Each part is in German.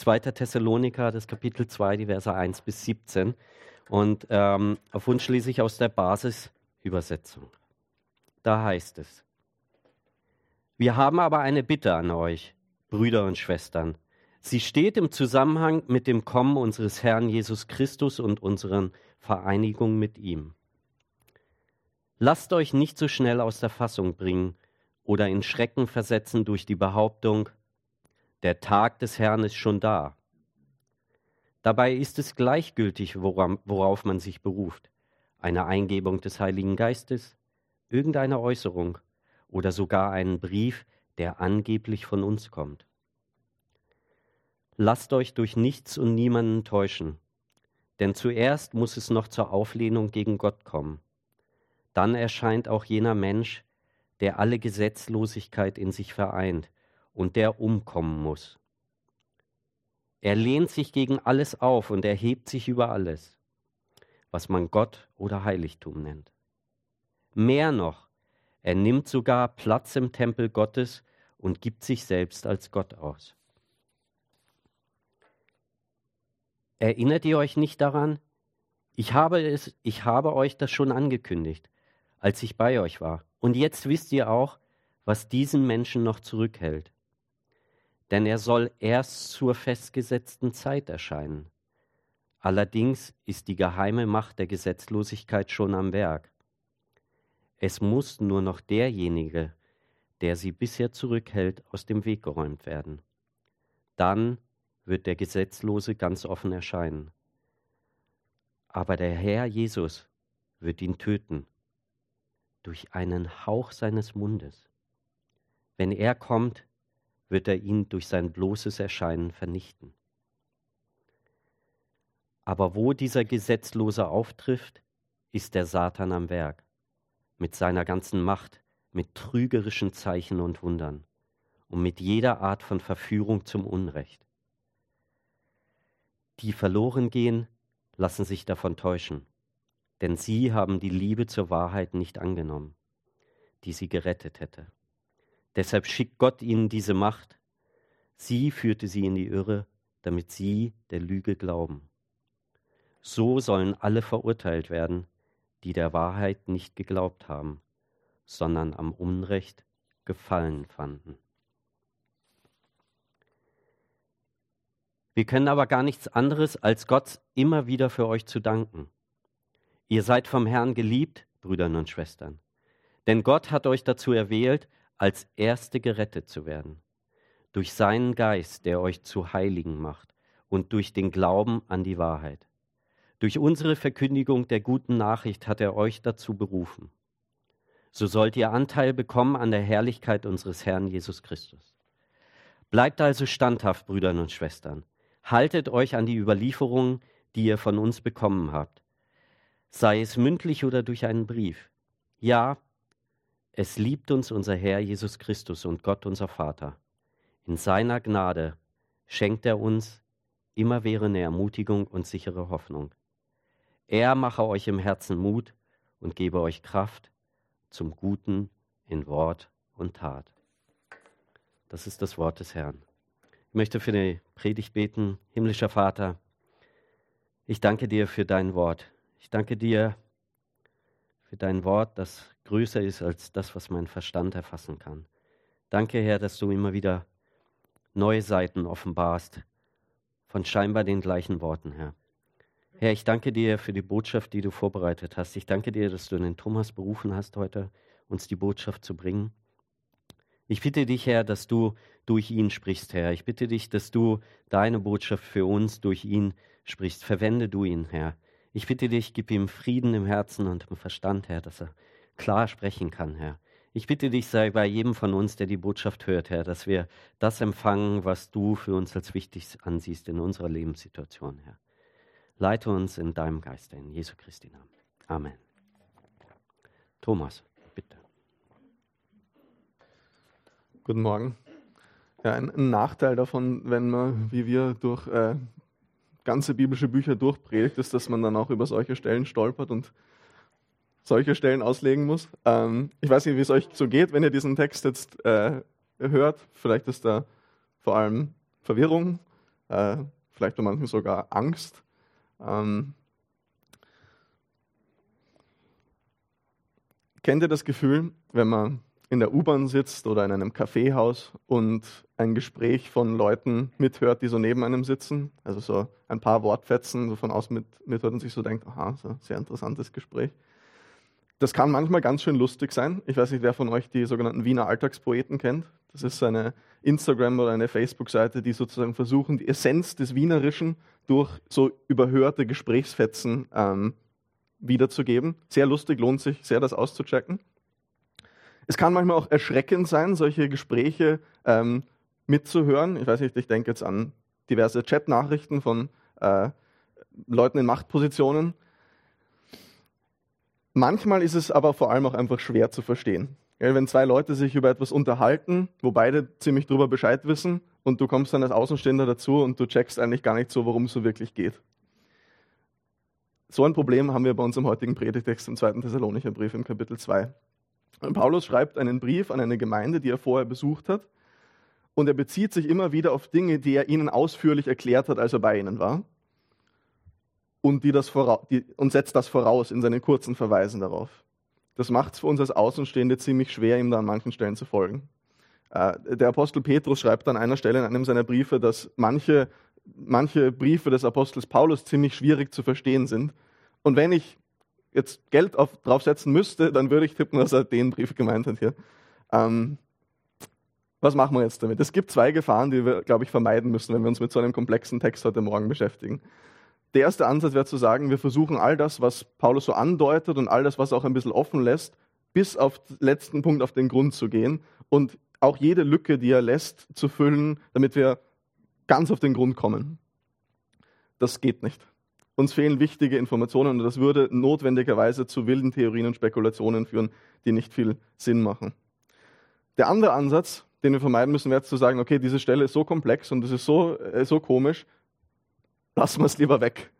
2. Thessaloniker, das Kapitel 2, die Verse 1 bis 17. Und ähm, auf Wunsch lese ich aus der Basisübersetzung. Da heißt es, wir haben aber eine Bitte an euch, Brüder und Schwestern. Sie steht im Zusammenhang mit dem Kommen unseres Herrn Jesus Christus und unseren Vereinigung mit ihm. Lasst euch nicht so schnell aus der Fassung bringen oder in Schrecken versetzen durch die Behauptung, der Tag des Herrn ist schon da. Dabei ist es gleichgültig, worauf man sich beruft. Eine Eingebung des Heiligen Geistes, irgendeine Äußerung oder sogar einen Brief, der angeblich von uns kommt. Lasst euch durch nichts und niemanden täuschen, denn zuerst muss es noch zur Auflehnung gegen Gott kommen. Dann erscheint auch jener Mensch, der alle Gesetzlosigkeit in sich vereint und der umkommen muss. Er lehnt sich gegen alles auf und erhebt sich über alles, was man Gott oder Heiligtum nennt. Mehr noch, er nimmt sogar Platz im Tempel Gottes und gibt sich selbst als Gott aus. Erinnert ihr euch nicht daran? Ich habe, es, ich habe euch das schon angekündigt, als ich bei euch war. Und jetzt wisst ihr auch, was diesen Menschen noch zurückhält. Denn er soll erst zur festgesetzten Zeit erscheinen. Allerdings ist die geheime Macht der Gesetzlosigkeit schon am Werk. Es muss nur noch derjenige, der sie bisher zurückhält, aus dem Weg geräumt werden. Dann wird der Gesetzlose ganz offen erscheinen. Aber der Herr Jesus wird ihn töten durch einen Hauch seines Mundes. Wenn er kommt, wird er ihn durch sein bloßes Erscheinen vernichten. Aber wo dieser Gesetzlose auftrifft, ist der Satan am Werk, mit seiner ganzen Macht, mit trügerischen Zeichen und Wundern und mit jeder Art von Verführung zum Unrecht. Die verloren gehen, lassen sich davon täuschen, denn sie haben die Liebe zur Wahrheit nicht angenommen, die sie gerettet hätte. Deshalb schickt Gott ihnen diese Macht. Sie führte sie in die Irre, damit sie der Lüge glauben. So sollen alle verurteilt werden, die der Wahrheit nicht geglaubt haben, sondern am Unrecht Gefallen fanden. Wir können aber gar nichts anderes, als Gott immer wieder für euch zu danken. Ihr seid vom Herrn geliebt, Brüdern und Schwestern. Denn Gott hat euch dazu erwählt, als Erste gerettet zu werden. Durch seinen Geist, der euch zu Heiligen macht und durch den Glauben an die Wahrheit. Durch unsere Verkündigung der guten Nachricht hat er euch dazu berufen. So sollt ihr Anteil bekommen an der Herrlichkeit unseres Herrn Jesus Christus. Bleibt also standhaft, Brüdern und Schwestern. Haltet euch an die Überlieferungen, die ihr von uns bekommen habt, sei es mündlich oder durch einen Brief. Ja, es liebt uns unser Herr Jesus Christus und Gott unser Vater. In seiner Gnade schenkt er uns immerwährende Ermutigung und sichere Hoffnung. Er mache euch im Herzen Mut und gebe euch Kraft zum Guten in Wort und Tat. Das ist das Wort des Herrn. Ich möchte für die Predigt beten. Himmlischer Vater, ich danke dir für dein Wort. Ich danke dir für dein Wort, das größer ist als das, was mein Verstand erfassen kann. Danke, Herr, dass du immer wieder neue Seiten offenbarst von scheinbar den gleichen Worten, Herr. Herr, ich danke dir für die Botschaft, die du vorbereitet hast. Ich danke dir, dass du den Thomas berufen hast, heute uns die Botschaft zu bringen. Ich bitte dich, Herr, dass du durch ihn sprichst, Herr. Ich bitte dich, dass du deine Botschaft für uns durch ihn sprichst. Verwende du ihn, Herr. Ich bitte dich, gib ihm Frieden im Herzen und im Verstand, Herr, dass er klar sprechen kann, Herr. Ich bitte dich, sei bei jedem von uns, der die Botschaft hört, Herr, dass wir das empfangen, was du für uns als wichtig ansiehst in unserer Lebenssituation, Herr. Leite uns in deinem Geist, in Jesu Christi Namen. Amen. Thomas. Guten Morgen. Ja, ein, ein, Nachteil davon, wenn man, wie wir, durch äh, ganze biblische Bücher durchpredigt, ist, dass man dann auch über solche Stellen stolpert und solche Stellen auslegen muss. Ähm, ich weiß nicht, wie es euch so geht, wenn ihr diesen Text jetzt äh, hört. Vielleicht ist da vor allem Verwirrung äh, vielleicht bei manchen sogar Angst. Ähm, kennt ihr das Gefühl, wenn man in der U-Bahn sitzt oder in einem Kaffeehaus und ein Gespräch von Leuten mithört, die so neben einem sitzen, also so ein paar Wortfetzen so von außen mit, mithört und sich so denkt, aha, so ein sehr interessantes Gespräch. Das kann manchmal ganz schön lustig sein. Ich weiß nicht, wer von euch die sogenannten Wiener Alltagspoeten kennt. Das ist eine Instagram- oder eine Facebook-Seite, die sozusagen versuchen, die Essenz des Wienerischen durch so überhörte Gesprächsfetzen ähm, wiederzugeben. Sehr lustig, lohnt sich sehr, das auszuchecken. Es kann manchmal auch erschreckend sein, solche Gespräche ähm, mitzuhören. Ich weiß nicht, ich denke jetzt an diverse Chat-Nachrichten von äh, Leuten in Machtpositionen. Manchmal ist es aber vor allem auch einfach schwer zu verstehen. Wenn zwei Leute sich über etwas unterhalten, wo beide ziemlich drüber Bescheid wissen und du kommst dann als Außenstehender dazu und du checkst eigentlich gar nicht so, worum es so wirklich geht. So ein Problem haben wir bei uns im heutigen Predigtext im zweiten Thessalonicher Brief im Kapitel 2. Und Paulus schreibt einen Brief an eine Gemeinde, die er vorher besucht hat. Und er bezieht sich immer wieder auf Dinge, die er ihnen ausführlich erklärt hat, als er bei ihnen war. Und, die das die, und setzt das voraus in seinen kurzen Verweisen darauf. Das macht es für uns als Außenstehende ziemlich schwer, ihm da an manchen Stellen zu folgen. Äh, der Apostel Petrus schreibt an einer Stelle in einem seiner Briefe, dass manche, manche Briefe des Apostels Paulus ziemlich schwierig zu verstehen sind. Und wenn ich jetzt Geld auf, draufsetzen müsste, dann würde ich tippen, dass er den Brief gemeint hat hier. Ähm, was machen wir jetzt damit? Es gibt zwei Gefahren, die wir, glaube ich, vermeiden müssen, wenn wir uns mit so einem komplexen Text heute Morgen beschäftigen. Der erste Ansatz wäre zu sagen, wir versuchen all das, was Paulus so andeutet und all das, was er auch ein bisschen offen lässt, bis auf den letzten Punkt auf den Grund zu gehen und auch jede Lücke, die er lässt, zu füllen, damit wir ganz auf den Grund kommen. Das geht nicht. Uns fehlen wichtige Informationen und das würde notwendigerweise zu wilden Theorien und Spekulationen führen, die nicht viel Sinn machen. Der andere Ansatz, den wir vermeiden müssen, wäre zu sagen, okay, diese Stelle ist so komplex und es ist so, äh, so komisch, lassen wir es lieber weg.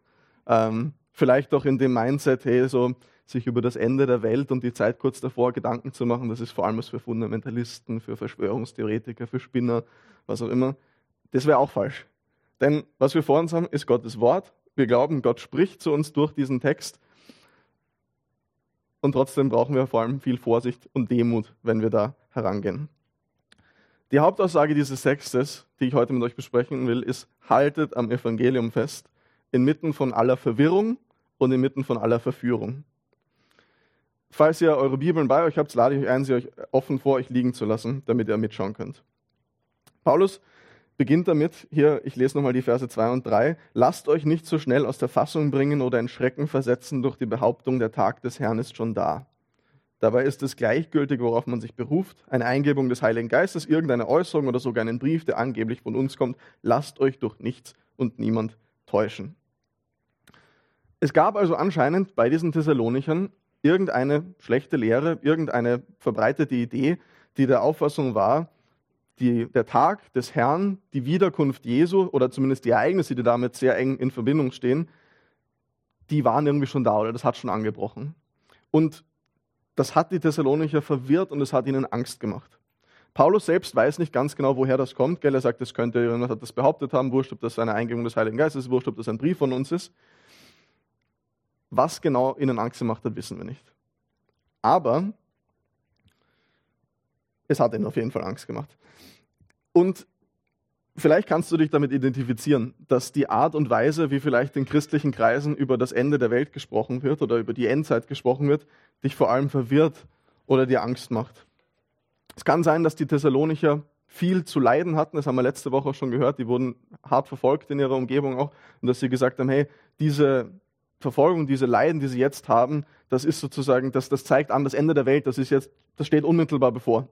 Ähm, vielleicht auch in dem Mindset, hey, so sich über das Ende der Welt und die Zeit kurz davor Gedanken zu machen, das ist vor allem was für Fundamentalisten, für Verschwörungstheoretiker, für Spinner, was auch immer. Das wäre auch falsch. Denn was wir vor uns haben, ist Gottes Wort wir glauben, Gott spricht zu uns durch diesen Text. Und trotzdem brauchen wir vor allem viel Vorsicht und Demut, wenn wir da herangehen. Die Hauptaussage dieses Textes, die ich heute mit euch besprechen will, ist, haltet am Evangelium fest, inmitten von aller Verwirrung und inmitten von aller Verführung. Falls ihr eure Bibeln bei euch habt, lade ich euch ein, sie euch offen vor euch liegen zu lassen, damit ihr mitschauen könnt. Paulus beginnt damit, hier, ich lese nochmal die Verse 2 und 3, lasst euch nicht so schnell aus der Fassung bringen oder in Schrecken versetzen durch die Behauptung, der Tag des Herrn ist schon da. Dabei ist es gleichgültig, worauf man sich beruft, eine Eingebung des Heiligen Geistes, irgendeine Äußerung oder sogar einen Brief, der angeblich von uns kommt. Lasst euch durch nichts und niemand täuschen. Es gab also anscheinend bei diesen Thessalonichern irgendeine schlechte Lehre, irgendeine verbreitete Idee, die der Auffassung war, die, der Tag des Herrn, die Wiederkunft Jesu oder zumindest die Ereignisse, die damit sehr eng in Verbindung stehen, die waren irgendwie schon da oder das hat schon angebrochen. Und das hat die Thessalonicher verwirrt und es hat ihnen Angst gemacht. Paulus selbst weiß nicht ganz genau, woher das kommt. Gell? Er sagt, das könnte jemand hat das behauptet haben, wurscht, ob das eine Eingebung des Heiligen Geistes ist, wurscht, ob das ein Brief von uns ist. Was genau ihnen Angst gemacht hat, wissen wir nicht. Aber es hat ihnen auf jeden Fall Angst gemacht. Und vielleicht kannst du dich damit identifizieren, dass die Art und Weise, wie vielleicht in christlichen Kreisen über das Ende der Welt gesprochen wird oder über die Endzeit gesprochen wird, dich vor allem verwirrt oder dir Angst macht. Es kann sein, dass die Thessalonicher viel zu leiden hatten, das haben wir letzte Woche auch schon gehört, die wurden hart verfolgt in ihrer Umgebung auch und dass sie gesagt haben, hey, diese Verfolgung, diese Leiden, die sie jetzt haben, das ist sozusagen, das, das zeigt an das Ende der Welt, das ist jetzt, das steht unmittelbar bevor.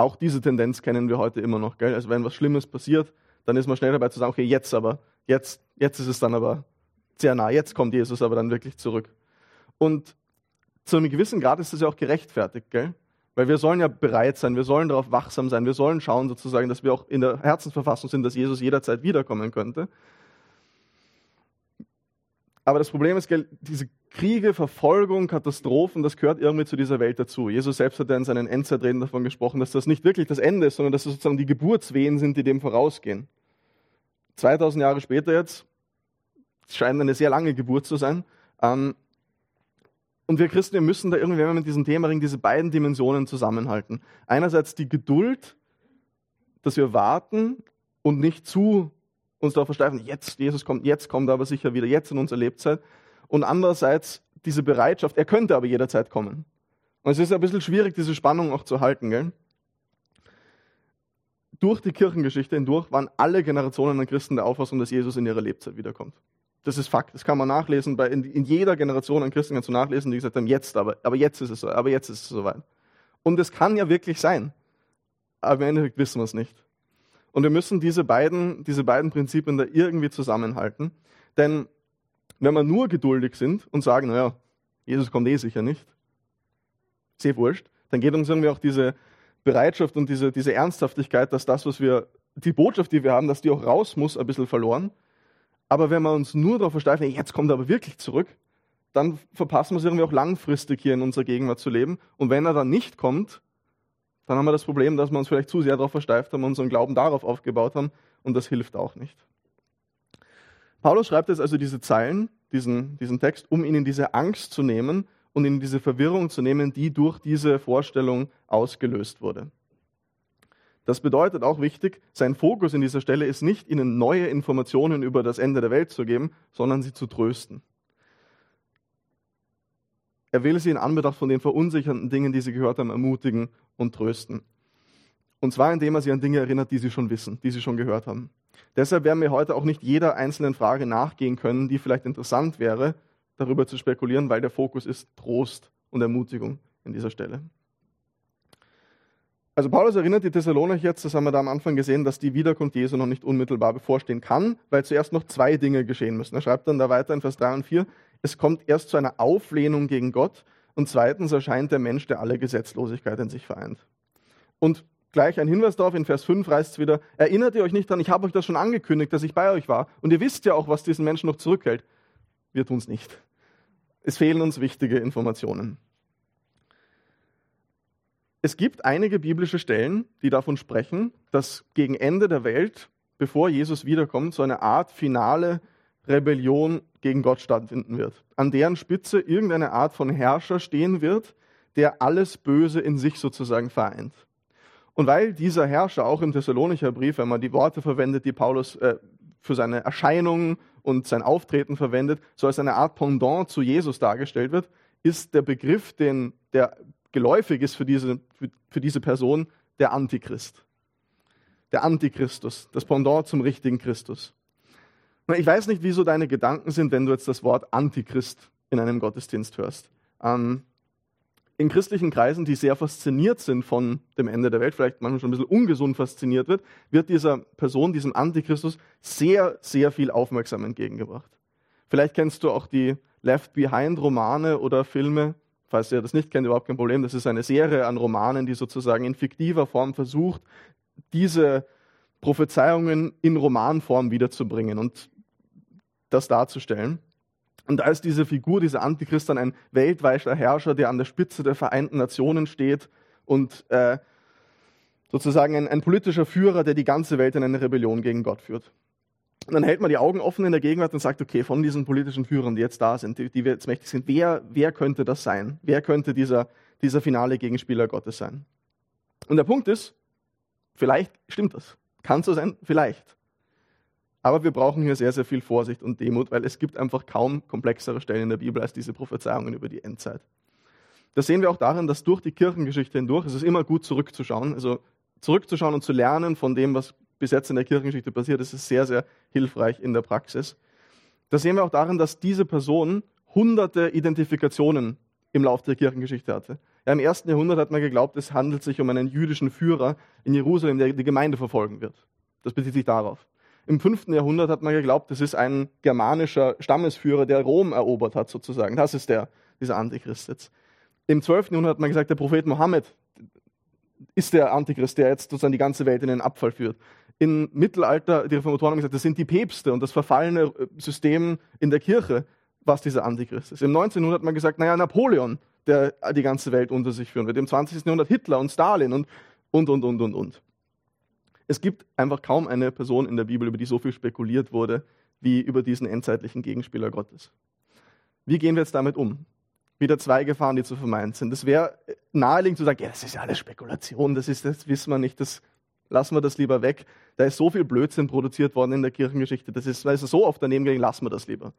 Auch diese Tendenz kennen wir heute immer noch. Gell? Also wenn was Schlimmes passiert, dann ist man schnell dabei zu sagen, okay, jetzt aber, jetzt, jetzt ist es dann aber sehr nah, jetzt kommt Jesus aber dann wirklich zurück. Und zu einem gewissen Grad ist das ja auch gerechtfertigt, gell? Weil wir sollen ja bereit sein, wir sollen darauf wachsam sein, wir sollen schauen sozusagen, dass wir auch in der Herzensverfassung sind, dass Jesus jederzeit wiederkommen könnte. Aber das Problem ist, diese Kriege, Verfolgung, Katastrophen, das gehört irgendwie zu dieser Welt dazu. Jesus selbst hat ja in seinen Endzeitreden davon gesprochen, dass das nicht wirklich das Ende ist, sondern dass das sozusagen die Geburtswehen sind, die dem vorausgehen. 2000 Jahre später jetzt, scheint eine sehr lange Geburt zu sein. Ähm, und wir Christen, wir müssen da irgendwie, wenn wir mit diesem Thema ringen, diese beiden Dimensionen zusammenhalten. Einerseits die Geduld, dass wir warten und nicht zu uns darauf versteifen, jetzt, Jesus kommt, jetzt kommt er aber sicher wieder, jetzt in unserer Lebzeit. Und andererseits diese Bereitschaft, er könnte aber jederzeit kommen. Und es ist ein bisschen schwierig, diese Spannung auch zu halten. Gell? Durch die Kirchengeschichte hindurch waren alle Generationen an Christen der Auffassung, dass Jesus in ihrer Lebzeit wiederkommt. Das ist Fakt, das kann man nachlesen. Bei, in, in jeder Generation an Christen kannst du nachlesen, die gesagt haben, jetzt aber, aber jetzt ist es so, aber jetzt ist es soweit. Und es kann ja wirklich sein. Aber im Endeffekt wissen wir es nicht. Und wir müssen diese beiden, diese beiden Prinzipien da irgendwie zusammenhalten. Denn wenn wir nur geduldig sind und sagen, naja, Jesus kommt eh sicher nicht, sehr wurscht, dann geht uns irgendwie auch diese Bereitschaft und diese, diese Ernsthaftigkeit, dass das, was wir, die Botschaft, die wir haben, dass die auch raus muss, ein bisschen verloren. Aber wenn wir uns nur darauf versteifen, jetzt kommt er aber wirklich zurück, dann verpassen wir es irgendwie auch langfristig hier in unserer Gegenwart zu leben. Und wenn er dann nicht kommt, dann haben wir das Problem, dass wir uns vielleicht zu sehr darauf versteift haben und unseren Glauben darauf aufgebaut haben und das hilft auch nicht. Paulus schreibt jetzt also diese Zeilen, diesen, diesen Text, um ihnen diese Angst zu nehmen und ihnen diese Verwirrung zu nehmen, die durch diese Vorstellung ausgelöst wurde. Das bedeutet auch wichtig, sein Fokus in dieser Stelle ist nicht, ihnen neue Informationen über das Ende der Welt zu geben, sondern sie zu trösten. Er will sie in Anbetracht von den verunsichernden Dingen, die sie gehört haben, ermutigen und trösten. Und zwar indem er sie an Dinge erinnert, die sie schon wissen, die sie schon gehört haben. Deshalb werden wir heute auch nicht jeder einzelnen Frage nachgehen können, die vielleicht interessant wäre, darüber zu spekulieren, weil der Fokus ist Trost und Ermutigung in dieser Stelle. Also Paulus erinnert die Thessalonicher jetzt, das haben wir da am Anfang gesehen, dass die Wiederkunft Jesu noch nicht unmittelbar bevorstehen kann, weil zuerst noch zwei Dinge geschehen müssen. Er schreibt dann da weiter in Vers 3 und 4, es kommt erst zu einer Auflehnung gegen Gott und zweitens erscheint der Mensch, der alle Gesetzlosigkeit in sich vereint. Und gleich ein Hinweis darauf, in Vers 5 heißt es wieder, erinnert ihr euch nicht daran, ich habe euch das schon angekündigt, dass ich bei euch war. Und ihr wisst ja auch, was diesen Menschen noch zurückhält. Wir tun es nicht. Es fehlen uns wichtige Informationen. Es gibt einige biblische Stellen, die davon sprechen, dass gegen Ende der Welt, bevor Jesus wiederkommt, so eine Art finale Rebellion gegen Gott stattfinden wird. An deren Spitze irgendeine Art von Herrscher stehen wird, der alles Böse in sich sozusagen vereint. Und weil dieser Herrscher auch im Thessalonicher Brief, wenn man die Worte verwendet, die Paulus äh, für seine Erscheinung und sein Auftreten verwendet, so als eine Art Pendant zu Jesus dargestellt wird, ist der Begriff, den, der geläufig ist für diese, für, für diese Person, der Antichrist. Der Antichristus, das Pendant zum richtigen Christus. Ich weiß nicht, wieso deine Gedanken sind, wenn du jetzt das Wort Antichrist in einem Gottesdienst hörst. Ähm, in christlichen Kreisen, die sehr fasziniert sind von dem Ende der Welt, vielleicht manchmal schon ein bisschen ungesund fasziniert wird, wird dieser Person, diesem Antichristus, sehr, sehr viel Aufmerksamkeit entgegengebracht. Vielleicht kennst du auch die Left Behind Romane oder Filme. Falls ihr das nicht kennt, überhaupt kein Problem. Das ist eine Serie an Romanen, die sozusagen in fiktiver Form versucht, diese Prophezeiungen in Romanform wiederzubringen. Und das darzustellen. Und da ist diese Figur, dieser Antichrist dann ein weltweiter Herrscher, der an der Spitze der Vereinten Nationen steht und äh, sozusagen ein, ein, politischer Führer, der die ganze Welt in eine Rebellion gegen Gott führt. Und dann hält man die Augen offen in der Gegenwart und sagt, okay, von diesen politischen Führern, die jetzt da sind, die, die jetzt mächtig sind, wer, wer könnte das sein? Wer könnte dieser, dieser finale Gegenspieler Gottes sein? Und der Punkt ist, vielleicht stimmt das. Kann so sein, vielleicht. Aber wir brauchen hier sehr, sehr viel Vorsicht und Demut, weil es gibt einfach kaum komplexere Stellen in der Bibel als diese Prophezeiungen über die Endzeit. Das sehen wir auch darin, dass durch die Kirchengeschichte hindurch, es ist immer gut zurückzuschauen, also zurückzuschauen und zu lernen von dem, was bis jetzt in der Kirchengeschichte passiert, das ist sehr, sehr hilfreich in der Praxis. Das sehen wir auch darin, dass diese Person hunderte Identifikationen im Laufe der Kirchengeschichte hatte. Ja, Im ersten Jahrhundert hat man geglaubt, es handelt sich um einen jüdischen Führer in Jerusalem, der die Gemeinde verfolgen wird. Das bezieht sich darauf. Im 5. Jahrhundert hat man geglaubt, das ist ein germanischer Stammesführer, der Rom erobert hat, sozusagen. Das ist der, dieser Antichrist jetzt. Im 12. Jahrhundert hat man gesagt, der Prophet Mohammed ist der Antichrist, der jetzt sozusagen die ganze Welt in den Abfall führt. Im Mittelalter, die Reformatoren haben gesagt, das sind die Päpste und das verfallene äh, System in der Kirche, was dieser Antichrist ist. Im 19. Jahrhundert hat man gesagt, naja, Napoleon, der die ganze Welt unter sich führen wird. Im 20. Jahrhundert Hitler und Stalin und, und, und, und, und, und. Es gibt einfach kaum eine Person in der Bibel, über die so viel spekuliert wurde, wie über diesen endzeitlichen Gegenspieler Gottes. Wie gehen wir jetzt damit um? Wieder zwei Gefahren, die zu vermeiden sind. Es wäre naheliegend zu sagen, ja, das ist ja alles Spekulation, das, ist, das wissen wir nicht, das lassen wir das lieber weg. Da ist so viel Blödsinn produziert worden in der Kirchengeschichte, das ist, weil es so oft daneben gegangen, lassen wir das lieber.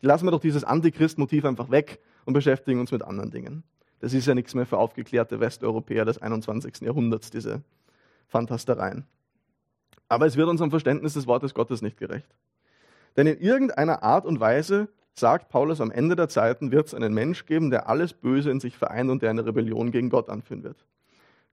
Lassen wir doch dieses Antichrist-Motiv einfach weg und beschäftigen uns mit anderen Dingen. Das ist ja nichts mehr für aufgeklärte Westeuropäer des 21. Jahrhunderts, diese Fantastereien. Aber es wird unserem Verständnis des Wortes Gottes nicht gerecht. Denn in irgendeiner Art und Weise, sagt Paulus, am Ende der Zeiten wird es einen Mensch geben, der alles Böse in sich vereint und der eine Rebellion gegen Gott anführen wird.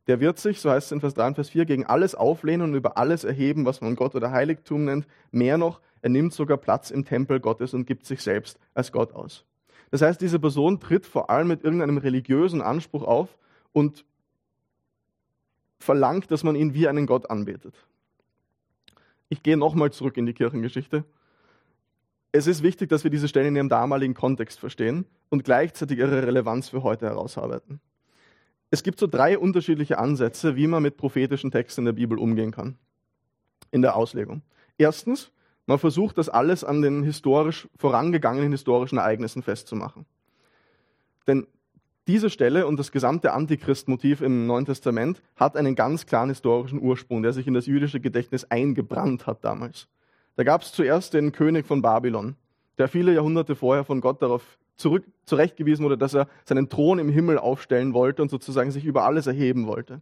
Der wird sich, so heißt es in Vers 3 und Vers 4, gegen alles auflehnen und über alles erheben, was man Gott oder Heiligtum nennt. Mehr noch, er nimmt sogar Platz im Tempel Gottes und gibt sich selbst als Gott aus. Das heißt, diese Person tritt vor allem mit irgendeinem religiösen Anspruch auf und verlangt, dass man ihn wie einen Gott anbetet. Ich gehe nochmal zurück in die Kirchengeschichte. Es ist wichtig, dass wir diese Stellen in ihrem damaligen Kontext verstehen und gleichzeitig ihre Relevanz für heute herausarbeiten. Es gibt so drei unterschiedliche Ansätze, wie man mit prophetischen Texten in der Bibel umgehen kann, in der Auslegung. Erstens, man versucht das alles an den historisch vorangegangenen historischen Ereignissen festzumachen. Denn diese Stelle und das gesamte Antichrist-Motiv im Neuen Testament hat einen ganz klaren historischen Ursprung, der sich in das jüdische Gedächtnis eingebrannt hat damals. Da gab es zuerst den König von Babylon, der viele Jahrhunderte vorher von Gott darauf zurück, zurechtgewiesen wurde, dass er seinen Thron im Himmel aufstellen wollte und sozusagen sich über alles erheben wollte.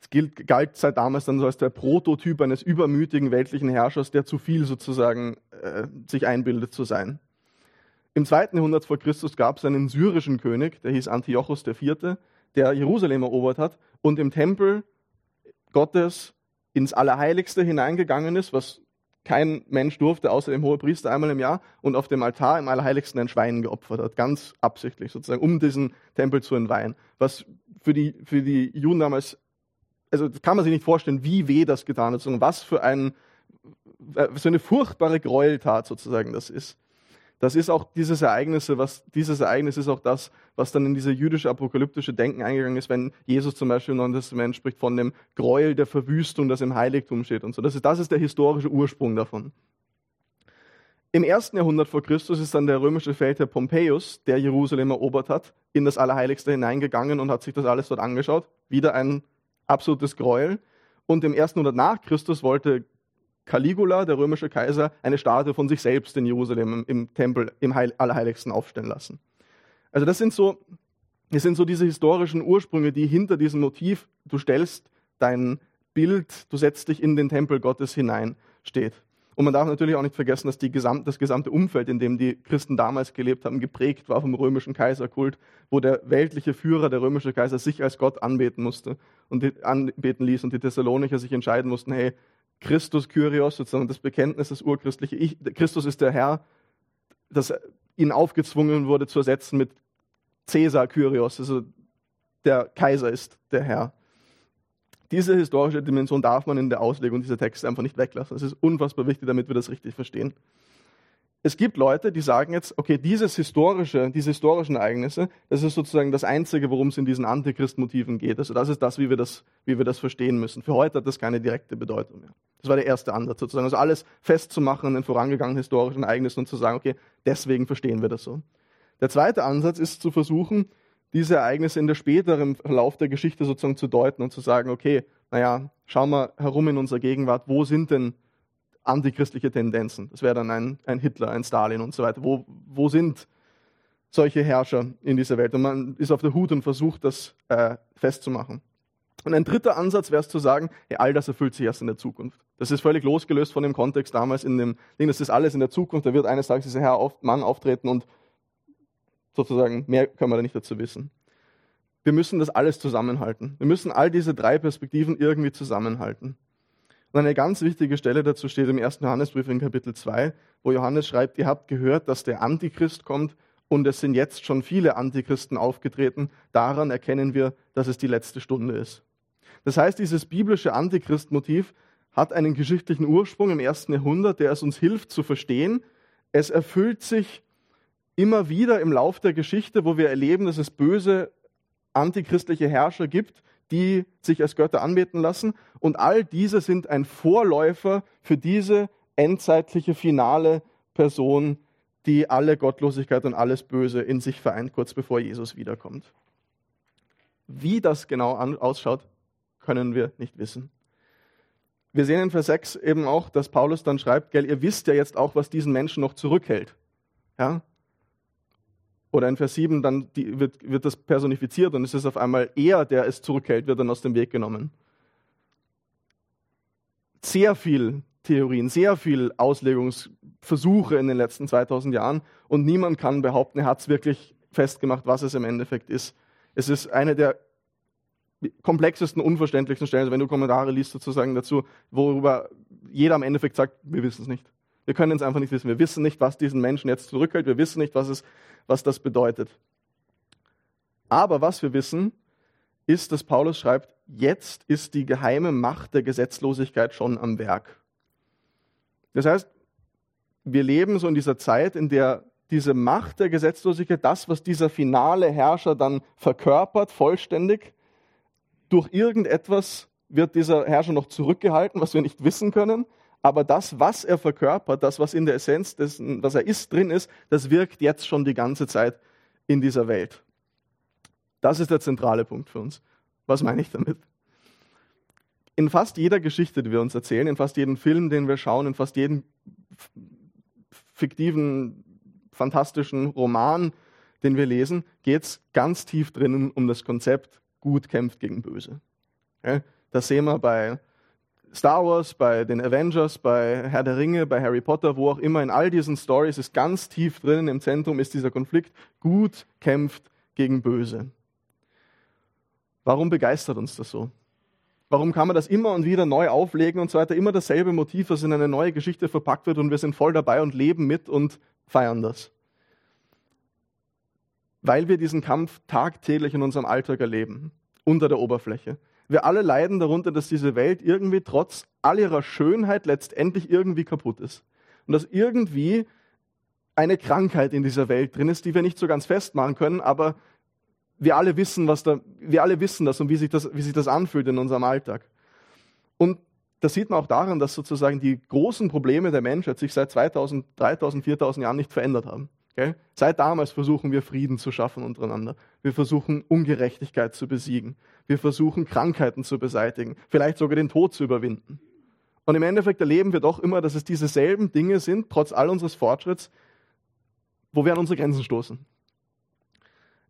Es gilt, galt seit damals dann so als der Prototyp eines übermütigen weltlichen Herrschers, der zu viel sozusagen äh, sich einbildet zu sein. Im zweiten Jahrhundert vor Christus gab es einen syrischen König, der hieß Antiochus IV., der Jerusalem erobert hat und im Tempel Gottes ins Allerheiligste hineingegangen ist, was kein Mensch durfte, außer dem Hohepriester einmal im Jahr, und auf dem Altar im Allerheiligsten ein Schwein geopfert hat, ganz absichtlich sozusagen, um diesen Tempel zu entweihen. Was für die, für die Juden damals, also kann man sich nicht vorstellen, wie weh das getan hat, sondern was für, ein, so eine furchtbare Gräueltat sozusagen das ist. Das ist auch dieses Ereignis, was, dieses Ereignis ist auch das, was dann in diese jüdische apokalyptische Denken eingegangen ist, wenn Jesus zum Beispiel im Neuen Testament spricht von dem Gräuel der Verwüstung, das im Heiligtum steht und so. Das ist, das ist der historische Ursprung davon. Im ersten Jahrhundert vor Christus ist dann der römische Feldherr Pompeius, der Jerusalem erobert hat, in das Allerheiligste hineingegangen und hat sich das alles dort angeschaut. Wieder ein absolutes Gräuel. Und im ersten Jahrhundert nach Christus wollte Caligula, der römische Kaiser, eine Statue von sich selbst in Jerusalem im, Tempel im Heil Allerheiligsten aufstellen lassen. Also das sind so, das sind so diese historischen Ursprünge, die hinter diesem Motiv, du stellst dein Bild, du setzt dich in den Tempel Gottes hinein, steht. Und man darf natürlich auch nicht vergessen, dass gesamte, das gesamte Umfeld, in dem die Christen damals gelebt haben, geprägt war vom römischen Kaiserkult, wo der weltliche Führer, der römische Kaiser, sich als Gott anbeten musste und anbeten ließ und die Thessalonicher sich entscheiden mussten, hey, Christus Kyrios, sozusagen das Bekenntnis, das urchristliche Ich, Christus ist der Herr, das ihnen aufgezwungen wurde zu ersetzen mit Caesar Kyrios, also der Kaiser ist der Herr. Diese historische Dimension darf man in der Auslegung dieser Texte einfach nicht weglassen. Es ist unfassbar wichtig, damit wir das richtig verstehen es gibt Leute, die sagen jetzt, okay, dieses historische, diese historischen Ereignisse, das ist sozusagen das Einzige, worum es in diesen Antichrist-Motiven geht. Also das ist das wie, wir das, wie wir das verstehen müssen. Für heute hat das keine direkte Bedeutung mehr. Das war der erste Ansatz sozusagen. Also alles festzumachen in den vorangegangenen historischen Ereignissen und zu sagen, okay, deswegen verstehen wir das so. Der zweite Ansatz ist zu versuchen, diese Ereignisse in der späteren Verlauf der Geschichte sozusagen zu deuten und zu sagen, okay, naja, schauen wir herum in unserer Gegenwart, wo sind denn antichristliche Tendenzen. Das wäre dann ein, ein Hitler, ein Stalin und so weiter. Wo, wo sind solche Herrscher in dieser Welt? Und man ist auf der Hut und versucht, das äh, festzumachen. Und ein dritter Ansatz wäre es zu sagen, hey, all das erfüllt sich erst in der Zukunft. Das ist völlig losgelöst von dem Kontext damals in dem Ding, das ist alles in der Zukunft. Da wird eines Tages dieser Herr auf, Mann auftreten und sozusagen mehr können wir da nicht dazu wissen. Wir müssen das alles zusammenhalten. Wir müssen all diese drei Perspektiven irgendwie zusammenhalten. Und eine ganz wichtige Stelle dazu steht im 1. Johannesbrief in Kapitel 2, wo Johannes schreibt, ihr habt gehört, dass der Antichrist kommt und es sind jetzt schon viele Antichristen aufgetreten. Daran erkennen wir, dass es die letzte Stunde ist. Das heißt, dieses biblische Antichrist-Motiv hat einen geschichtlichen Ursprung im ersten Jahrhundert, der es uns hilft zu verstehen. Es erfüllt sich immer wieder im Lauf der Geschichte, wo wir erleben, dass es böse antichristliche Herrscher gibt, die sich als Götter anbeten lassen. Und all diese sind ein Vorläufer für diese endzeitliche finale Person, die alle Gottlosigkeit und alles Böse in sich vereint, kurz bevor Jesus wiederkommt. Wie das genau ausschaut, können wir nicht wissen. Wir sehen in Vers 6 eben auch, dass Paulus dann schreibt, gell, ihr wisst ja jetzt auch, was diesen Menschen noch zurückhält. Ja? Oder in Vers 7 dann die, wird, wird das personifiziert und es ist auf einmal er, der es zurückhält, wird dann aus dem Weg genommen. Sehr viel Theorien, sehr viel Auslegungsversuche in den letzten 2000 Jahren und niemand kann behaupten, er hat es wirklich festgemacht, was es im Endeffekt ist. Es ist eine der komplexesten, unverständlichsten Stellen, also wenn du Kommentare liest sozusagen dazu, worüber jeder am Endeffekt sagt, wir wissen es nicht. Wir können es einfach nicht wissen. Wir wissen nicht, was diesen Menschen jetzt zurückhält. Wir wissen nicht, was, es, was das bedeutet. Aber was wir wissen, ist, dass Paulus schreibt, jetzt ist die geheime Macht der Gesetzlosigkeit schon am Werk. Das heißt, wir leben so in dieser Zeit, in der diese Macht der Gesetzlosigkeit, das, was dieser finale Herrscher dann verkörpert, vollständig, durch irgendetwas wird dieser Herrscher noch zurückgehalten, was wir nicht wissen können. Aber das, was er verkörpert, das, was in der Essenz dessen, was er ist, drin ist, das wirkt jetzt schon die ganze Zeit in dieser Welt. Das ist der zentrale Punkt für uns. Was meine ich damit? In fast jeder Geschichte, die wir uns erzählen, in fast jedem Film, den wir schauen, in fast jedem fiktiven, fantastischen Roman, den wir lesen, geht es ganz tief drinnen um das Konzept Gut kämpft gegen Böse. Das sehen wir bei Star Wars, bei den Avengers, bei Herr der Ringe, bei Harry Potter, wo auch immer, in all diesen Stories ist ganz tief drinnen im Zentrum ist dieser Konflikt. Gut kämpft gegen Böse. Warum begeistert uns das so? Warum kann man das immer und wieder neu auflegen und so weiter? Immer dasselbe Motiv, das in eine neue Geschichte verpackt wird und wir sind voll dabei und leben mit und feiern das. Weil wir diesen Kampf tagtäglich in unserem Alltag erleben, unter der Oberfläche. Wir alle leiden darunter, dass diese Welt irgendwie trotz all ihrer Schönheit letztendlich irgendwie kaputt ist. Und dass irgendwie eine Krankheit in dieser Welt drin ist, die wir nicht so ganz festmachen können, aber wir alle wissen, was da, wir alle wissen das und wie sich das, wie sich das anfühlt in unserem Alltag. Und das sieht man auch daran, dass sozusagen die großen Probleme der Menschheit sich seit 2000, 3000, 4000 Jahren nicht verändert haben. Okay? Seit damals versuchen wir Frieden zu schaffen untereinander. Wir versuchen Ungerechtigkeit zu besiegen. Wir versuchen Krankheiten zu beseitigen, vielleicht sogar den Tod zu überwinden. Und im Endeffekt erleben wir doch immer, dass es dieselben Dinge sind, trotz all unseres Fortschritts, wo wir an unsere Grenzen stoßen.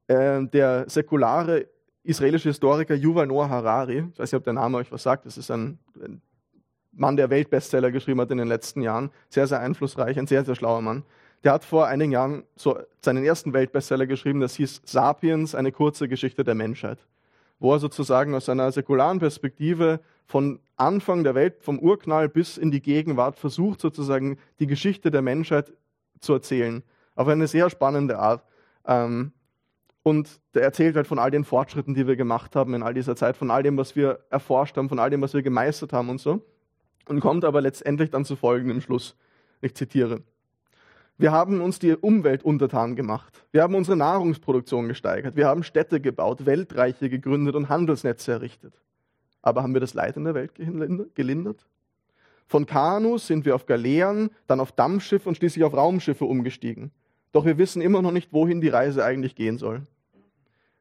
Äh, der säkulare israelische Historiker Yuval Noah Harari, ich weiß nicht, ob der Name euch was sagt, das ist ein, ein Mann, der Weltbestseller geschrieben hat in den letzten Jahren, sehr, sehr einflussreich, ein sehr, sehr schlauer Mann. Der hat vor einigen Jahren so seinen ersten Weltbestseller geschrieben, das hieß Sapiens, eine kurze Geschichte der Menschheit, wo er sozusagen aus einer säkularen Perspektive von Anfang der Welt, vom Urknall bis in die Gegenwart versucht, sozusagen die Geschichte der Menschheit zu erzählen, auf eine sehr spannende Art. Ähm, und der erzählt halt von all den Fortschritten, die wir gemacht haben in all dieser Zeit, von all dem, was wir erforscht haben, von all dem, was wir gemeistert haben und so. Und kommt aber letztendlich dann zu folgendem Schluss. Ich zitiere. Wir haben uns die Umwelt untertan gemacht. Wir haben unsere Nahrungsproduktion gesteigert. Wir haben Städte gebaut, Weltreiche gegründet und Handelsnetze errichtet. Aber haben wir das Leid in der Welt gelindert? Von Kanus sind wir auf Galeeren, dann auf Dampfschiffe und schließlich auf Raumschiffe umgestiegen. Doch wir wissen immer noch nicht, wohin die Reise eigentlich gehen soll.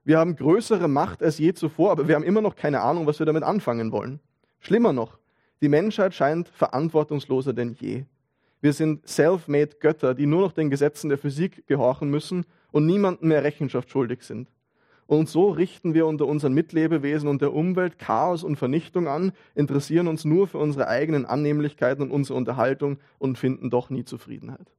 Wir haben größere Macht als je zuvor, aber wir haben immer noch keine Ahnung, was wir damit anfangen wollen. Schlimmer noch, die Menschheit scheint verantwortungsloser denn je. Wir sind self-made Götter, die nur noch den Gesetzen der Physik gehorchen müssen und niemandem mehr Rechenschaft schuldig sind. Und so richten wir unter unseren Mitlebewesen und der Umwelt Chaos und Vernichtung an, interessieren uns nur für unsere eigenen Annehmlichkeiten und unsere Unterhaltung und finden doch nie Zufriedenheit.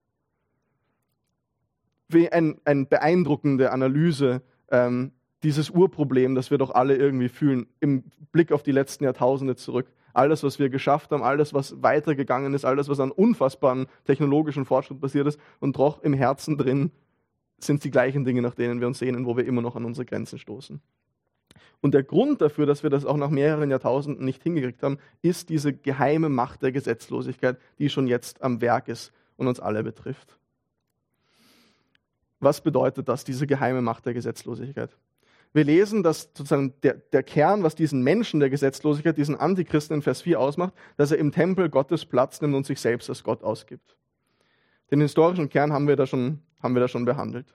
Wie eine ein beeindruckende Analyse ähm, dieses Urproblem, das wir doch alle irgendwie fühlen, im Blick auf die letzten Jahrtausende zurück. All das, was wir geschafft haben, all das, was weitergegangen ist, all das, was an unfassbaren technologischen Fortschritt passiert ist und doch im Herzen drin sind es die gleichen Dinge, nach denen wir uns sehnen, wo wir immer noch an unsere Grenzen stoßen. Und der Grund dafür, dass wir das auch nach mehreren Jahrtausenden nicht hingekriegt haben, ist diese geheime Macht der Gesetzlosigkeit, die schon jetzt am Werk ist und uns alle betrifft. Was bedeutet das, diese geheime Macht der Gesetzlosigkeit? Wir lesen, dass sozusagen der, der Kern, was diesen Menschen der Gesetzlosigkeit, diesen Antichristen in Vers 4 ausmacht, dass er im Tempel Gottes Platz nimmt und sich selbst als Gott ausgibt. Den historischen Kern haben wir da schon, haben wir da schon behandelt.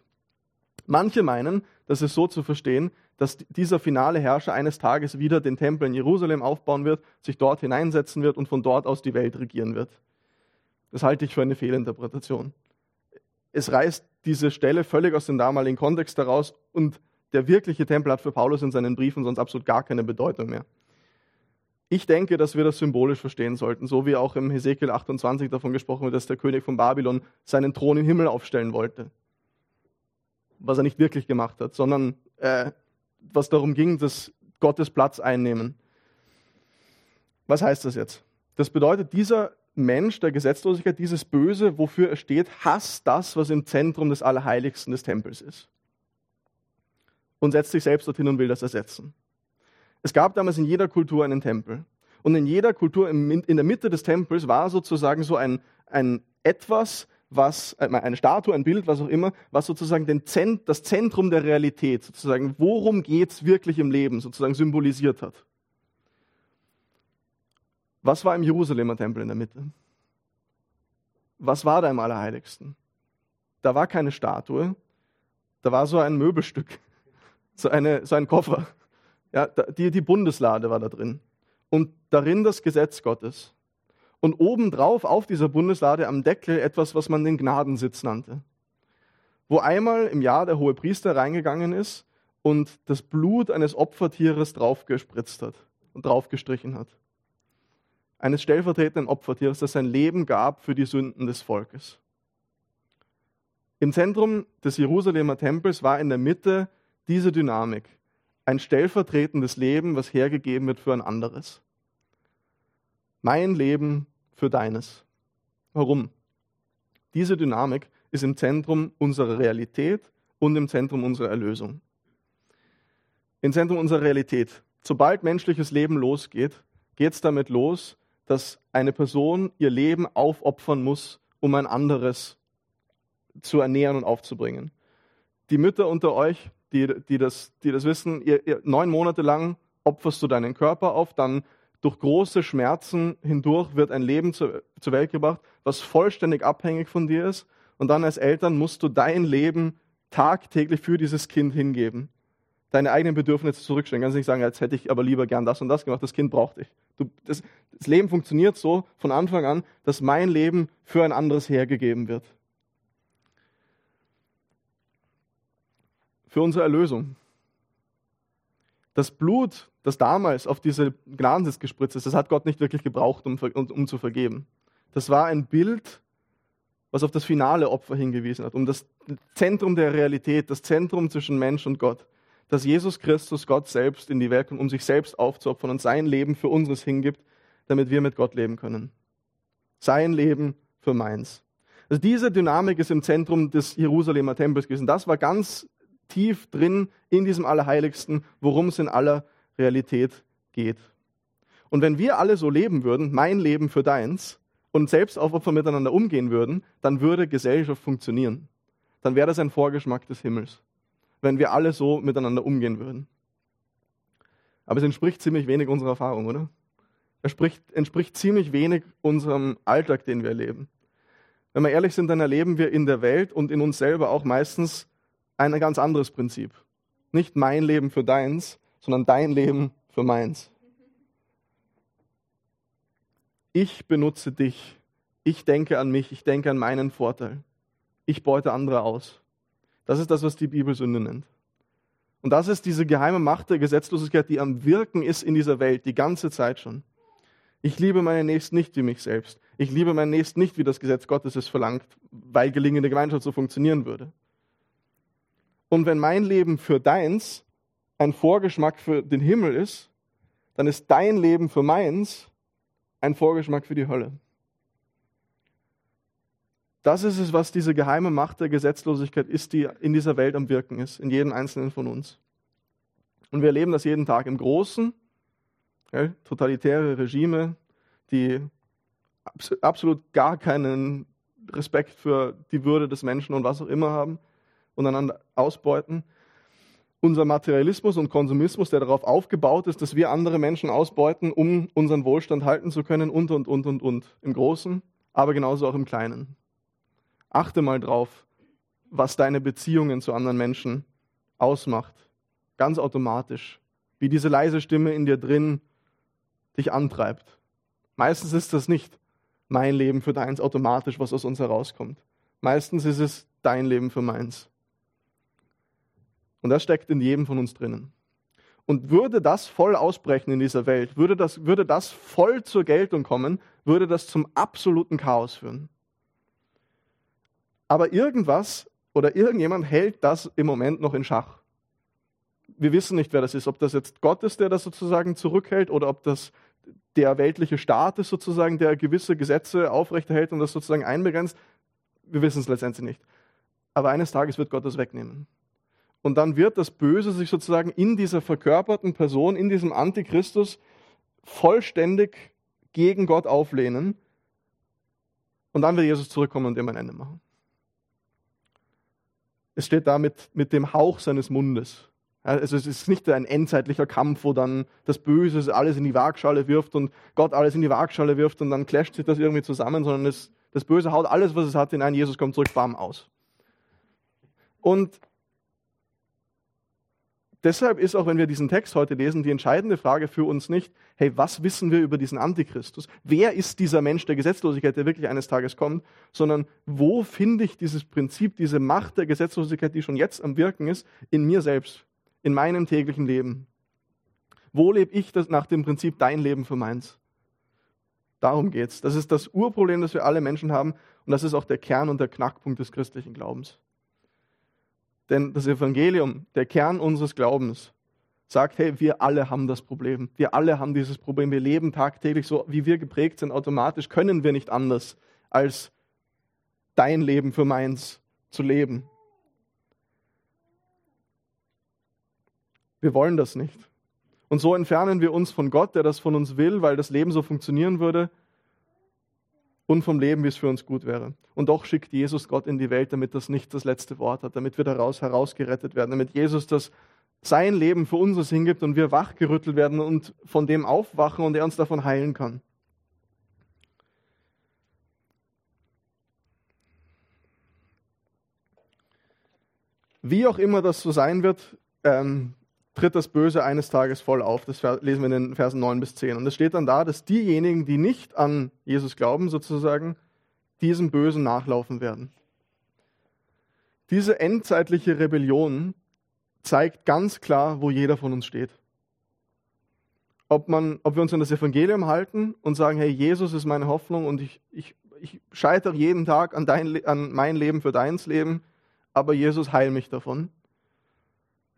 Manche meinen, das ist so zu verstehen, dass dieser finale Herrscher eines Tages wieder den Tempel in Jerusalem aufbauen wird, sich dort hineinsetzen wird und von dort aus die Welt regieren wird. Das halte ich für eine Fehlinterpretation. Es reißt diese Stelle völlig aus dem damaligen Kontext heraus und der wirkliche Tempel hat für Paulus in seinen Briefen sonst absolut gar keine Bedeutung mehr. Ich denke, dass wir das symbolisch verstehen sollten, so wie auch im Hesekiel 28 davon gesprochen wird, dass der König von Babylon seinen Thron im Himmel aufstellen wollte. Was er nicht wirklich gemacht hat, sondern äh, was darum ging, dass Gottes Platz einnehmen. Was heißt das jetzt? Das bedeutet, dieser Mensch der Gesetzlosigkeit, dieses Böse, wofür er steht, hasst das, was im Zentrum des Allerheiligsten des Tempels ist. Und setzt sich selbst dorthin und will das ersetzen. Es gab damals in jeder Kultur einen Tempel. Und in jeder Kultur in der Mitte des Tempels war sozusagen so ein, ein etwas, was, äh, eine Statue, ein Bild, was auch immer, was sozusagen den Zent, das Zentrum der Realität, sozusagen, worum geht es wirklich im Leben, sozusagen symbolisiert hat. Was war im Jerusalemer Tempel in der Mitte? Was war da im Allerheiligsten? Da war keine Statue, da war so ein Möbelstück, so, eine, so ein Koffer. Ja, die, die Bundeslade war da drin. Und darin das Gesetz Gottes. Und obendrauf auf dieser Bundeslade am Deckel etwas, was man den Gnadensitz nannte. Wo einmal im Jahr der hohe Priester reingegangen ist und das Blut eines Opfertieres draufgespritzt hat und draufgestrichen hat eines stellvertretenden Opfertieres, das sein Leben gab für die Sünden des Volkes. Im Zentrum des Jerusalemer Tempels war in der Mitte diese Dynamik, ein stellvertretendes Leben, was hergegeben wird für ein anderes. Mein Leben für deines. Warum? Diese Dynamik ist im Zentrum unserer Realität und im Zentrum unserer Erlösung. Im Zentrum unserer Realität. Sobald menschliches Leben losgeht, geht es damit los, dass eine Person ihr Leben aufopfern muss, um ein anderes zu ernähren und aufzubringen. Die Mütter unter euch, die, die, das, die das wissen, ihr, ihr, neun Monate lang opferst du deinen Körper auf, dann durch große Schmerzen hindurch wird ein Leben zur, zur Welt gebracht, was vollständig abhängig von dir ist. Und dann als Eltern musst du dein Leben tagtäglich für dieses Kind hingeben deine eigenen Bedürfnisse zurückstellen. Kannst nicht sagen, jetzt hätte ich aber lieber gern das und das gemacht. Das Kind braucht dich. Du, das, das Leben funktioniert so von Anfang an, dass mein Leben für ein anderes hergegeben wird. Für unsere Erlösung. Das Blut, das damals auf diese Gnadensitz gespritzt ist, das hat Gott nicht wirklich gebraucht, um, um, zu vergeben. Das war ein Bild, was auf das finale Opfer hingewiesen hat, um das Zentrum der Realität, das Zentrum zwischen Mensch und Gott dass Jesus Christus Gott selbst in die Welt kommt, um sich selbst aufzuopfern und sein Leben für unseres hingibt, damit wir mit Gott leben können. Sein Leben für meins. Also diese Dynamik ist im Zentrum des Jerusalemer Tempels gewesen. Das war ganz tief drin in diesem Allerheiligsten, worum es in aller Realität geht. Und wenn wir alle so leben würden, mein Leben für deins, und selbst aufopfern miteinander umgehen würden, dann würde Gesellschaft funktionieren. Dann wäre das ein Vorgeschmack des Himmels wenn wir alle so miteinander umgehen würden. Aber es entspricht ziemlich wenig unserer Erfahrung, oder? Es entspricht ziemlich wenig unserem Alltag, den wir erleben. Wenn wir ehrlich sind, dann erleben wir in der Welt und in uns selber auch meistens ein ganz anderes Prinzip. Nicht mein Leben für deins, sondern dein Leben für meins. Ich benutze dich. Ich denke an mich. Ich denke an meinen Vorteil. Ich beute andere aus. Das ist das, was die Bibel Sünde nennt. Und das ist diese geheime Macht der Gesetzlosigkeit, die am Wirken ist in dieser Welt, die ganze Zeit schon. Ich liebe meinen Nächsten nicht wie mich selbst. Ich liebe meinen Nächsten nicht, wie das Gesetz Gottes es verlangt, weil gelingende Gemeinschaft so funktionieren würde. Und wenn mein Leben für deins ein Vorgeschmack für den Himmel ist, dann ist dein Leben für meins ein Vorgeschmack für die Hölle. Das ist es, was diese geheime Macht der Gesetzlosigkeit ist, die in dieser Welt am Wirken ist, in jedem Einzelnen von uns. Und wir erleben das jeden Tag im Großen, ja, totalitäre Regime, die absolut gar keinen Respekt für die Würde des Menschen und was auch immer haben und einander ausbeuten. unser Materialismus und Konsumismus, der darauf aufgebaut ist, dass wir andere Menschen ausbeuten, um unseren Wohlstand halten zu können und, und, und, und, und. Im Großen, aber genauso auch im Kleinen. Achte mal drauf, was deine Beziehungen zu anderen Menschen ausmacht. Ganz automatisch. Wie diese leise Stimme in dir drin dich antreibt. Meistens ist das nicht mein Leben für deins automatisch, was aus uns herauskommt. Meistens ist es dein Leben für meins. Und das steckt in jedem von uns drinnen. Und würde das voll ausbrechen in dieser Welt, würde das, würde das voll zur Geltung kommen, würde das zum absoluten Chaos führen. Aber irgendwas oder irgendjemand hält das im Moment noch in Schach. Wir wissen nicht, wer das ist, ob das jetzt Gott ist, der das sozusagen zurückhält, oder ob das der weltliche Staat ist sozusagen, der gewisse Gesetze aufrechterhält und das sozusagen einbegrenzt. Wir wissen es letztendlich nicht. Aber eines Tages wird Gott das wegnehmen. Und dann wird das Böse sich sozusagen in dieser verkörperten Person, in diesem Antichristus, vollständig gegen Gott auflehnen. Und dann wird Jesus zurückkommen und ihm ein Ende machen. Es steht da mit, mit dem Hauch seines Mundes. Also es ist nicht ein endzeitlicher Kampf, wo dann das Böse alles in die Waagschale wirft und Gott alles in die Waagschale wirft und dann clasht sich das irgendwie zusammen, sondern es, das Böse haut alles, was es hat, in ein Jesus kommt zurück, bam, aus. Und deshalb ist auch, wenn wir diesen Text heute lesen, die entscheidende Frage für uns nicht, hey, was wissen wir über diesen Antichristus? Wer ist dieser Mensch der Gesetzlosigkeit, der wirklich eines Tages kommt? Sondern wo finde ich dieses Prinzip, diese Macht der Gesetzlosigkeit, die schon jetzt am Wirken ist, in mir selbst, in meinem täglichen Leben? Wo lebe ich das nach dem Prinzip dein Leben für meins? Darum geht's. Das ist das Urproblem, das wir alle Menschen haben und das ist auch der Kern und der Knackpunkt des christlichen Glaubens. Denn das Evangelium, der Kern unseres Glaubens, sagt, hey, wir alle haben das Problem. Wir alle haben dieses Problem. Wir leben tagtäglich so, wie wir geprägt sind. Automatisch können wir nicht anders, als dein Leben für meins zu leben. Wir wollen das nicht. Und so entfernen wir uns von Gott, der das von uns will, weil das Leben so funktionieren würde, und vom Leben, wie es für uns gut wäre. Und doch schickt Jesus Gott in die Welt, damit das nicht das letzte Wort hat, damit wir daraus herausgerettet werden, damit Jesus das sein Leben für unseres hingibt und wir wachgerüttelt werden und von dem aufwachen und er uns davon heilen kann. Wie auch immer das so sein wird, ähm, tritt das Böse eines Tages voll auf. Das lesen wir in den Versen 9 bis 10. Und es steht dann da, dass diejenigen, die nicht an Jesus glauben, sozusagen, diesem Bösen nachlaufen werden. Diese endzeitliche Rebellion zeigt ganz klar, wo jeder von uns steht. Ob, man, ob wir uns an das Evangelium halten und sagen, hey, Jesus ist meine Hoffnung und ich, ich, ich scheitere jeden Tag an, dein, an mein Leben für deins Leben, aber Jesus heil mich davon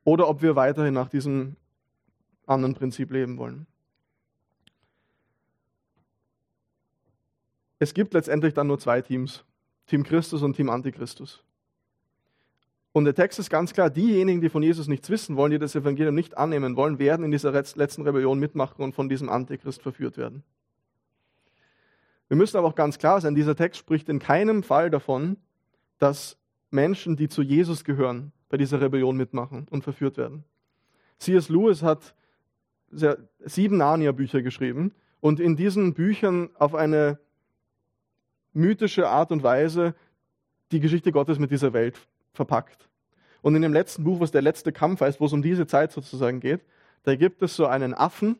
oder ob wir weiterhin nach diesem anderen Prinzip leben wollen. Es gibt letztendlich dann nur zwei Teams, Team Christus und Team Antichristus. Und der Text ist ganz klar, diejenigen, die von Jesus nichts wissen wollen, die das Evangelium nicht annehmen wollen, werden in dieser letzten Rebellion mitmachen und von diesem Antichrist verführt werden. Wir müssen aber auch ganz klar sein, dieser Text spricht in keinem Fall davon, dass Menschen, die zu Jesus gehören, bei dieser Rebellion mitmachen und verführt werden. C.S. Lewis hat sieben Narnia-Bücher geschrieben und in diesen Büchern auf eine mythische Art und Weise die Geschichte Gottes mit dieser Welt verpackt. Und in dem letzten Buch, was der letzte Kampf heißt, wo es um diese Zeit sozusagen geht, da gibt es so einen Affen,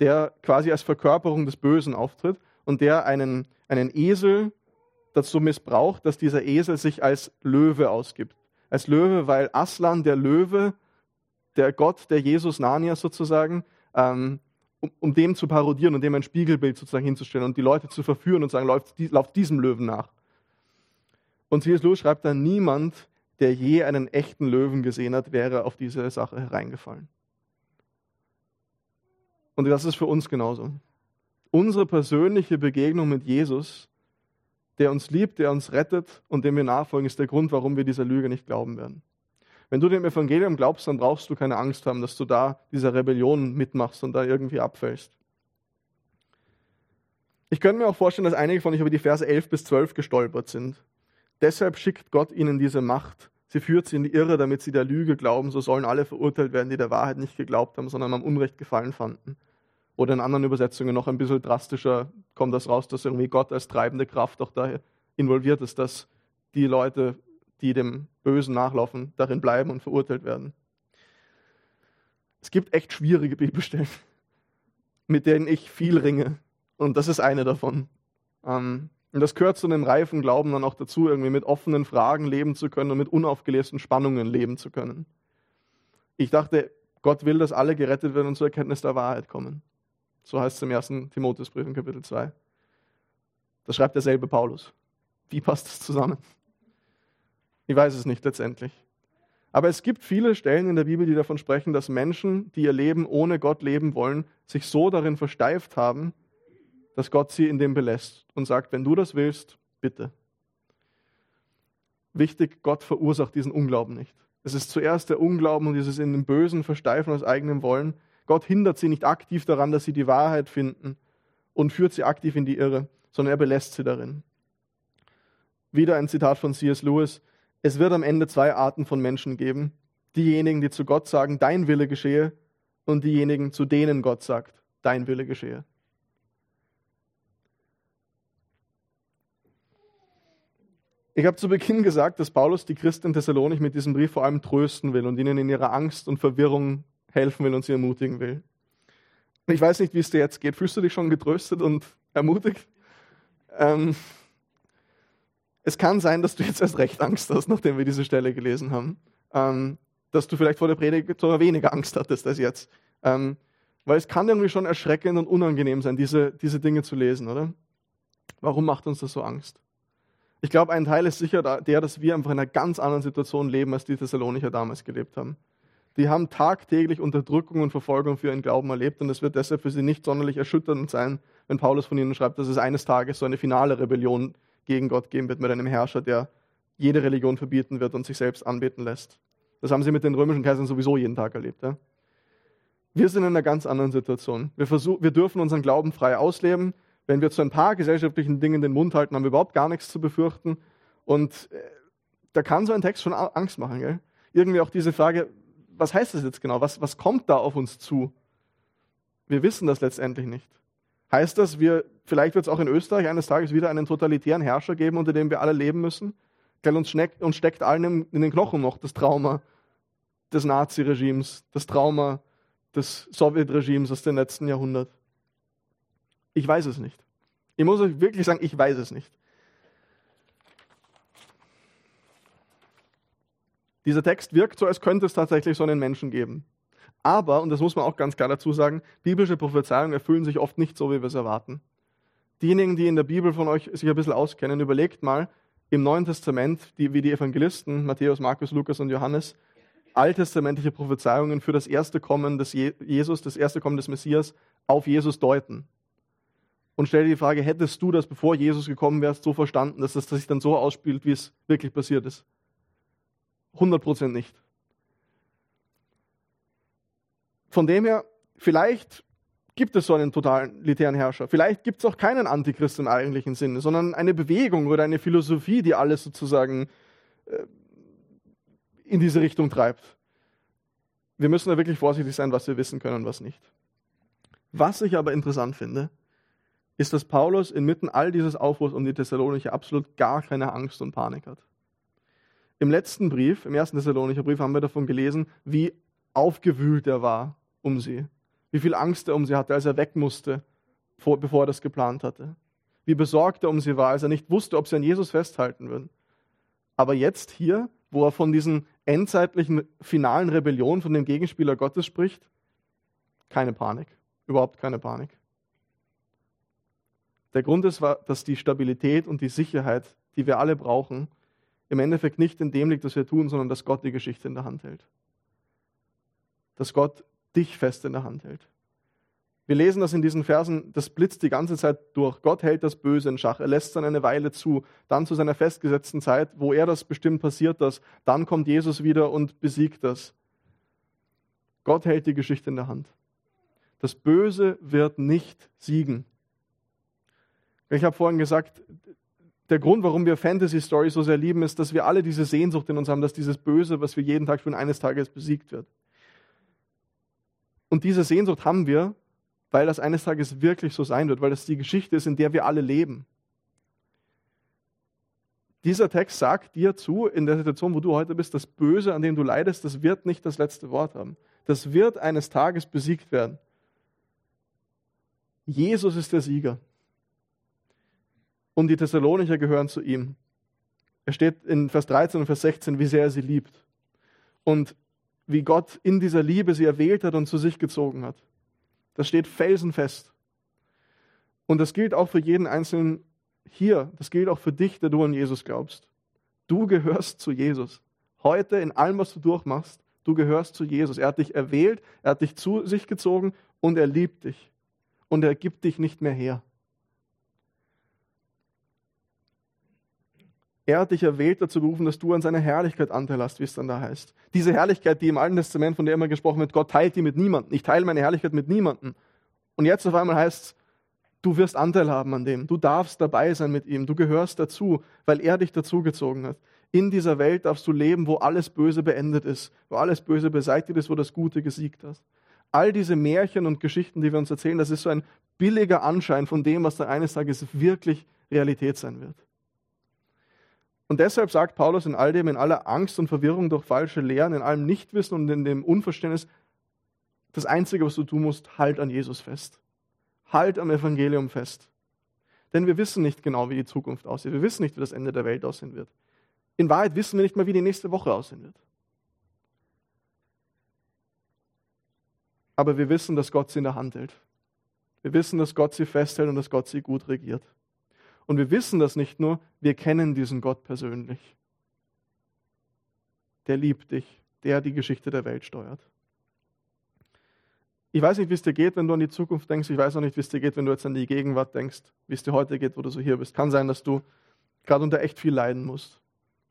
der quasi als Verkörperung des Bösen auftritt und der einen, einen Esel dazu missbraucht, dass dieser Esel sich als Löwe ausgibt als Löwe, weil Aslan, der Löwe, der Gott, der Jesus Narnia sozusagen, ähm, um, um dem zu parodieren und dem ein Spiegelbild sozusagen hinzustellen und die Leute zu verführen und sagen, lauft, lauft diesem Löwen nach. Und C.S. Lewis schreibt dann, niemand, der je einen echten Löwen gesehen hat, wäre auf diese Sache hereingefallen. Und das ist für uns genauso. Unsere persönliche Begegnung mit Jesus der uns liebt, der uns rettet und dem wir nachfolgen, ist der Grund, warum wir dieser Lüge nicht glauben werden. Wenn du dem Evangelium glaubst, dann brauchst du keine Angst haben, dass du da dieser Rebellion mitmachst und da irgendwie abfällst. Ich könnte mir auch vorstellen, dass einige von euch über die Verse 11 bis 12 gestolpert sind. Deshalb schickt Gott ihnen diese Macht, Sie führt sie in die Irre, damit sie der Lüge glauben, so sollen alle verurteilt werden, die der Wahrheit nicht geglaubt haben, sondern am Unrecht gefallen fanden. Oder in anderen Übersetzungen noch ein bisschen drastischer kommt das raus, dass irgendwie Gott als treibende Kraft auch da involviert ist, dass die Leute, die dem Bösen nachlaufen, darin bleiben und verurteilt werden. Es gibt echt schwierige Bibelstellen, mit denen ich viel ringe. Und das ist eine davon. Ähm, und das gehört zu einem reifen Glauben dann auch dazu, irgendwie mit offenen Fragen leben zu können und mit unaufgelösten Spannungen leben zu können. Ich dachte, Gott will, dass alle gerettet werden und zur Erkenntnis der Wahrheit kommen. So heißt es im ersten Timotheusbrief in Kapitel 2. Das schreibt derselbe Paulus. Wie passt das zusammen? Ich weiß es nicht letztendlich. Aber es gibt viele Stellen in der Bibel, die davon sprechen, dass Menschen, die ihr Leben ohne Gott leben wollen, sich so darin versteift haben, dass Gott sie in dem belässt und sagt, wenn du das willst, bitte. Wichtig, Gott verursacht diesen Unglauben nicht. Es ist zuerst der Unglauben und dieses in dem Bösen Versteifen aus eigenem Wollen. Gott hindert sie nicht aktiv daran, dass sie die Wahrheit finden und führt sie aktiv in die Irre, sondern er belässt sie darin. Wieder ein Zitat von C.S. Lewis. Es wird am Ende zwei Arten von Menschen geben. Diejenigen, die zu Gott sagen, dein Wille geschehe, und diejenigen, zu denen Gott sagt, dein Wille geschehe. Ich habe zu Beginn gesagt, dass Paulus die Christen in Thessalonik mit diesem Brief vor allem trösten will und ihnen in ihrer Angst und Verwirrung helfen will und sie ermutigen will. Ich weiß nicht, wie es dir jetzt geht. Fühlst du dich schon getröstet und ermutigt? Ähm, es kann sein, dass du jetzt erst recht Angst hast, nachdem wir diese Stelle gelesen haben. Ähm, dass du vielleicht vor der Predigt sogar weniger Angst hattest als jetzt. Ähm, weil es kann irgendwie schon erschreckend und unangenehm sein, diese, diese Dinge zu lesen, oder? Warum macht uns das so Angst? Ich glaube, ein Teil ist sicher der, dass wir einfach in einer ganz anderen Situation leben, als die Thessalonicher damals gelebt haben. Die haben tagtäglich Unterdrückung und Verfolgung für ihren Glauben erlebt und es wird deshalb für sie nicht sonderlich erschütternd sein, wenn Paulus von ihnen schreibt, dass es eines Tages so eine finale Rebellion gegen Gott geben wird mit einem Herrscher, der jede Religion verbieten wird und sich selbst anbeten lässt. Das haben sie mit den römischen Kaisern sowieso jeden Tag erlebt. Ja? Wir sind in einer ganz anderen Situation. Wir, versuch, wir dürfen unseren Glauben frei ausleben. Wenn wir zu ein paar gesellschaftlichen Dingen den Mund halten, haben wir überhaupt gar nichts zu befürchten. Und äh, da kann so ein Text schon Angst machen. Gell? Irgendwie auch diese Frage, was heißt das jetzt genau? Was, was kommt da auf uns zu? Wir wissen das letztendlich nicht. Heißt das, wir, vielleicht wird es auch in Österreich eines Tages wieder einen totalitären Herrscher geben, unter dem wir alle leben müssen? Gell, uns, schneckt, uns steckt allen in den Knochen noch das Trauma des Naziregimes, das Trauma des Sowjetregimes aus dem letzten Jahrhundert. Ich weiß es nicht. Ich muss euch wirklich sagen, ich weiß es nicht. Dieser Text wirkt so, als könnte es tatsächlich so einen Menschen geben. Aber, und das muss man auch ganz klar dazu sagen, biblische Prophezeiungen erfüllen sich oft nicht so, wie wir es erwarten. Diejenigen, die in der Bibel von euch sich ein bisschen auskennen, überlegt mal im Neuen Testament, die, wie die Evangelisten, Matthäus, Markus, Lukas und Johannes, alttestamentliche Prophezeiungen für das erste Kommen des Jesus, das erste Kommen des Messias auf Jesus deuten und stell dir die Frage, hättest du das, bevor Jesus gekommen wärst, so verstanden, dass das sich dann so ausspielt, wie es wirklich passiert ist? 100% nicht. Von dem her, vielleicht gibt es so einen totalitären Herrscher. Vielleicht gibt es auch keinen Antichrist im eigentlichen Sinne, sondern eine Bewegung oder eine Philosophie, die alles sozusagen äh, in diese Richtung treibt. Wir müssen da wirklich vorsichtig sein, was wir wissen können und was nicht. Was ich aber interessant finde, ist, dass Paulus inmitten all dieses Aufruhrs um die Thessalonicher absolut gar keine Angst und Panik hat. Im letzten Brief, im ersten Thessalonicher Brief, haben wir davon gelesen, wie aufgewühlt er war um sie, wie viel Angst er um sie hatte, als er weg musste, bevor er das geplant hatte, wie besorgt er um sie war, als er nicht wusste, ob sie an Jesus festhalten würden. Aber jetzt hier, wo er von diesen endzeitlichen finalen Rebellionen von dem Gegenspieler Gottes spricht, keine Panik, überhaupt keine Panik. Der Grund ist, dass die Stabilität und die Sicherheit, die wir alle brauchen, im Endeffekt nicht in dem liegt, was wir tun, sondern dass Gott die Geschichte in der Hand hält. Dass Gott dich fest in der Hand hält. Wir lesen das in diesen Versen, das blitzt die ganze Zeit durch. Gott hält das Böse in Schach. Er lässt es dann eine Weile zu. Dann zu seiner festgesetzten Zeit, wo er das bestimmt, passiert das. Dann kommt Jesus wieder und besiegt das. Gott hält die Geschichte in der Hand. Das Böse wird nicht siegen. Ich habe vorhin gesagt, der Grund, warum wir Fantasy Story so sehr lieben, ist, dass wir alle diese Sehnsucht in uns haben, dass dieses Böse, was wir jeden Tag spüren, eines Tages besiegt wird. Und diese Sehnsucht haben wir, weil das eines Tages wirklich so sein wird, weil das die Geschichte ist, in der wir alle leben. Dieser Text sagt dir zu, in der Situation, wo du heute bist, das Böse, an dem du leidest, das wird nicht das letzte Wort haben. Das wird eines Tages besiegt werden. Jesus ist der Sieger. Und die Thessalonicher gehören zu ihm. Er steht in Vers 13 und Vers 16, wie sehr er sie liebt. Und wie Gott in dieser Liebe sie erwählt hat und zu sich gezogen hat. Das steht felsenfest. Und das gilt auch für jeden Einzelnen hier, das gilt auch für dich, der du an Jesus glaubst. Du gehörst zu Jesus. Heute in allem, was du durchmachst, du gehörst zu Jesus. Er hat dich erwählt, er hat dich zu sich gezogen und er liebt dich. Und er gibt dich nicht mehr her. Er hat dich erwählt, dazu berufen, dass du an seiner Herrlichkeit Anteil hast, wie es dann da heißt. Diese Herrlichkeit, die im Alten Testament, von der immer gesprochen wird, Gott teilt die mit niemandem. Ich teile meine Herrlichkeit mit niemandem. Und jetzt auf einmal heißt es, du wirst Anteil haben an dem. Du darfst dabei sein mit ihm. Du gehörst dazu, weil er dich dazugezogen hat. In dieser Welt darfst du leben, wo alles Böse beendet ist, wo alles Böse beseitigt ist, wo das Gute gesiegt hat. All diese Märchen und Geschichten, die wir uns erzählen, das ist so ein billiger Anschein von dem, was dann eines Tages wirklich Realität sein wird. Und deshalb sagt Paulus in all dem, in aller Angst und Verwirrung durch falsche Lehren, in allem Nichtwissen und in dem Unverständnis, das Einzige, was du tun musst, halt an Jesus fest. Halt am Evangelium fest. Denn wir wissen nicht genau, wie die Zukunft aussieht. Wir wissen nicht, wie das Ende der Welt aussehen wird. In Wahrheit wissen wir nicht mal, wie die nächste Woche aussehen wird. Aber wir wissen, dass Gott sie in der Hand hält. Wir wissen, dass Gott sie festhält und dass Gott sie gut regiert. Und wir wissen das nicht nur, wir kennen diesen Gott persönlich. Der liebt dich, der die Geschichte der Welt steuert. Ich weiß nicht, wie es dir geht, wenn du an die Zukunft denkst. Ich weiß auch nicht, wie es dir geht, wenn du jetzt an die Gegenwart denkst, wie es dir heute geht, wo du so hier bist. Kann sein, dass du gerade unter echt viel leiden musst.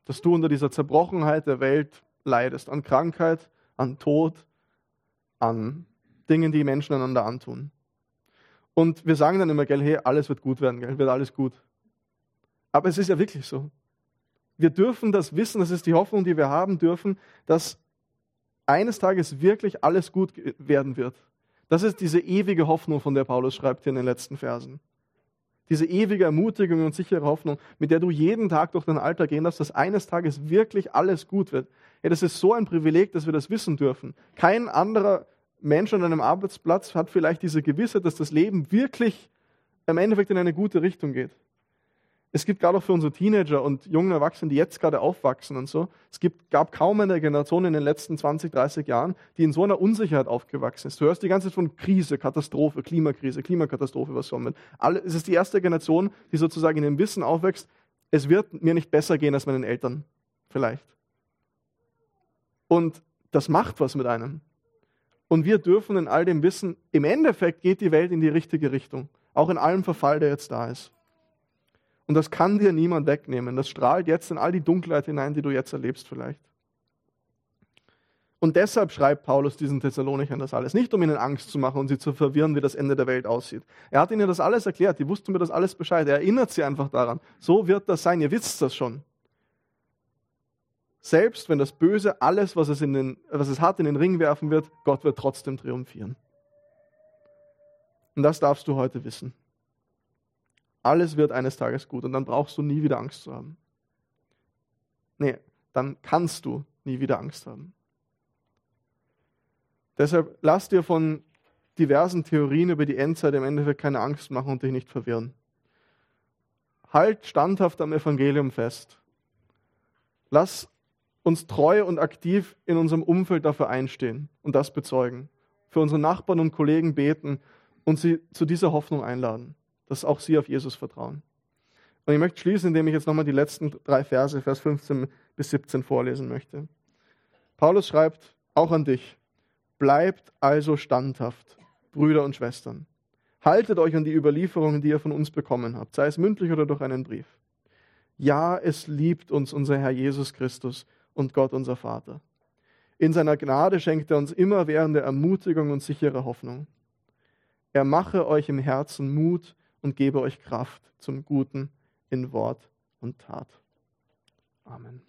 Dass du unter dieser Zerbrochenheit der Welt leidest. An Krankheit, an Tod, an Dingen, die Menschen einander antun. Und wir sagen dann immer, gell, hey, alles wird gut werden, gell, wird alles gut. Aber es ist ja wirklich so. Wir dürfen das wissen, das ist die Hoffnung, die wir haben dürfen, dass eines Tages wirklich alles gut werden wird. Das ist diese ewige Hoffnung, von der Paulus schreibt hier in den letzten Versen. Diese ewige Ermutigung und sichere Hoffnung, mit der du jeden Tag durch dein Alter gehen darfst, dass eines Tages wirklich alles gut wird. Ja, das ist so ein Privileg, dass wir das wissen dürfen. Kein anderer Mensch an einem Arbeitsplatz hat vielleicht diese Gewissheit, dass das Leben wirklich im Endeffekt in eine gute Richtung geht. Es gibt gerade auch für unsere Teenager und jungen Erwachsenen, die jetzt gerade aufwachsen und so, es gibt, gab kaum eine Generation in den letzten 20, 30 Jahren, die in so einer Unsicherheit aufgewachsen ist. Du hörst die ganze Zeit von Krise, Katastrophe, Klimakrise, Klimakatastrophe, was kommen wird. Es ist die erste Generation, die sozusagen in dem Wissen aufwächst, es wird mir nicht besser gehen als meinen Eltern. Vielleicht. Und das macht was mit einem. Und wir dürfen in all dem wissen, im Endeffekt geht die Welt in die richtige Richtung. Auch in allem Verfall, der jetzt da ist. Und das kann dir niemand wegnehmen. Das strahlt jetzt in all die Dunkelheit hinein, die du jetzt erlebst vielleicht. Und deshalb schreibt Paulus diesen Thessalonichern das alles. Nicht um ihnen Angst zu machen und sie zu verwirren, wie das Ende der Welt aussieht. Er hat ihnen das alles erklärt. Die wussten mir das alles Bescheid. Er erinnert sie einfach daran. So wird das sein. Ihr wisst das schon. Selbst wenn das Böse alles, was es, in den, was es hat, in den Ring werfen wird, Gott wird trotzdem triumphieren. Und das darfst du heute wissen. Alles wird eines Tages gut und dann brauchst du nie wieder Angst zu haben. Nee, dann kannst du nie wieder Angst haben. Deshalb lass dir von diversen Theorien über die Endzeit im Endeffekt keine Angst machen und dich nicht verwirren. Halt standhaft am Evangelium fest. Lass uns treu und aktiv in unserem Umfeld dafür einstehen und das bezeugen. Für unsere Nachbarn und Kollegen beten und sie zu dieser Hoffnung einladen, dass auch sie auf Jesus vertrauen. Und ich möchte schließen, indem ich jetzt nochmal die letzten drei Verse, Vers 15 bis 17 vorlesen möchte. Paulus schreibt auch an dich, bleibt also standhaft, Brüder und Schwestern. Haltet euch an die Überlieferungen, die ihr von uns bekommen habt, sei es mündlich oder durch einen Brief. Ja, es liebt uns unser Herr Jesus Christus und Gott unser Vater. In seiner Gnade schenkt er uns immerwährende Ermutigung und sichere Hoffnung. Er mache euch im Herzen Mut und gebe euch Kraft zum Guten in Wort und Tat. Amen.